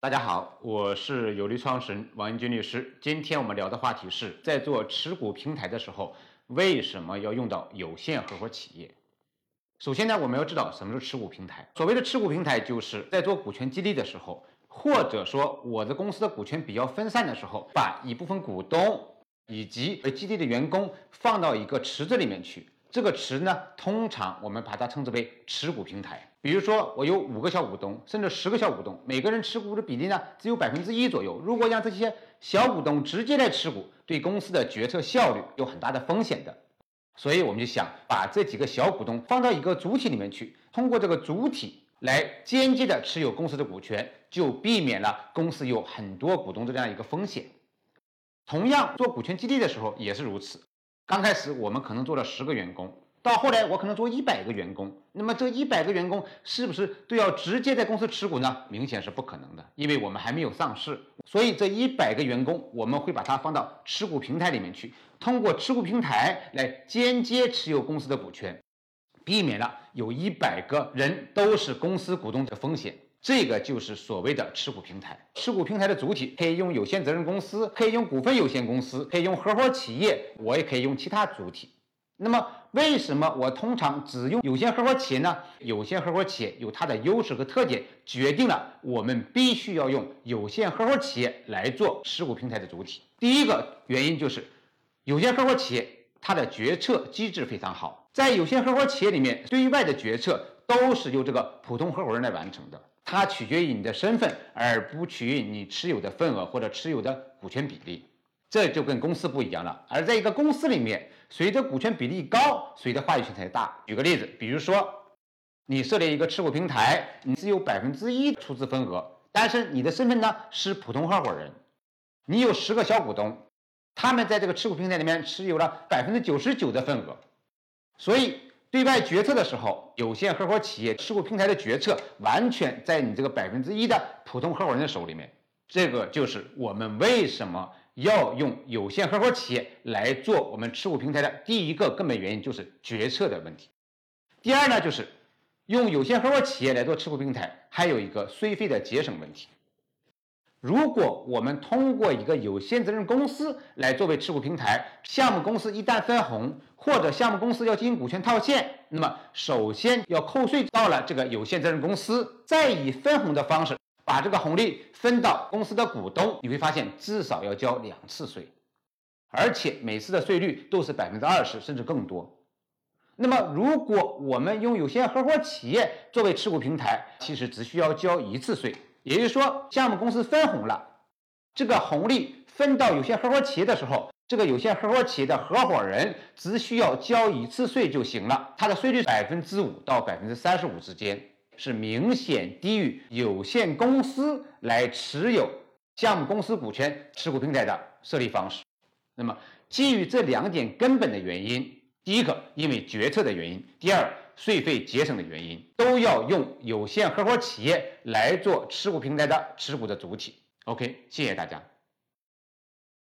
大家好，我是有利创始人王英军律师。今天我们聊的话题是在做持股平台的时候，为什么要用到有限合伙企业？首先呢，我们要知道什么是持股平台。所谓的持股平台，就是在做股权激励的时候，或者说我的公司的股权比较分散的时候，把一部分股东以及激励的员工放到一个池子里面去。这个池呢，通常我们把它称之为持股平台。比如说，我有五个小股东，甚至十个小股东，每个人持股的比例呢只有百分之一左右。如果让这些小股东直接来持股，对公司的决策效率有很大的风险的。所以我们就想把这几个小股东放到一个主体里面去，通过这个主体来间接的持有公司的股权，就避免了公司有很多股东的这样一个风险。同样，做股权激励的时候也是如此。刚开始我们可能做了十个员工。到后来，我可能做一百个员工，那么这一百个员工是不是都要直接在公司持股呢？明显是不可能的，因为我们还没有上市，所以这一百个员工我们会把它放到持股平台里面去，通过持股平台来间接持有公司的股权，避免了有一百个人都是公司股东的风险。这个就是所谓的持股平台。持股平台的主体可以用有限责任公司，可以用股份有限公司，可以用合伙企业，我也可以用其他主体。那么，为什么我通常只用有限合伙企业呢？有限合伙企业有它的优势和特点，决定了我们必须要用有限合伙企业来做持股平台的主体。第一个原因就是，有限合伙企业它的决策机制非常好，在有限合伙企业里面，对外的决策都是由这个普通合伙人来完成的，它取决于你的身份，而不取决于你持有的份额或者持有的股权比例。这就跟公司不一样了，而在一个公司里面，随着股权比例高，谁的话语权才大。举个例子，比如说你设立一个持股平台，你只有百分之一出资份额，但是你的身份呢是普通合伙人，你有十个小股东，他们在这个持股平台里面持有了百分之九十九的份额，所以对外决策的时候，有限合伙企业持股平台的决策完全在你这个百分之一的普通合伙人的手里面。这个就是我们为什么。要用有限合伙企业来做我们持股平台的第一个根本原因就是决策的问题。第二呢，就是用有限合伙企业来做持股平台，还有一个税费的节省问题。如果我们通过一个有限责任公司来作为持股平台，项目公司一旦分红或者项目公司要进行股权套现，那么首先要扣税到了这个有限责任公司，再以分红的方式。把这个红利分到公司的股东，你会发现至少要交两次税，而且每次的税率都是百分之二十甚至更多。那么，如果我们用有限合伙企业作为持股平台，其实只需要交一次税，也就是说，项目公司分红了，这个红利分到有限合伙企业的时候，这个有限合伙企业的合伙人只需要交一次税就行了，它的税率百分之五到百分之三十五之间。是明显低于有限公司来持有项目公司股权持股平台的设立方式。那么，基于这两点根本的原因，第一个因为决策的原因，第二税费节省的原因，都要用有限合伙企业来做持股平台的持股的主体。OK，谢谢大家。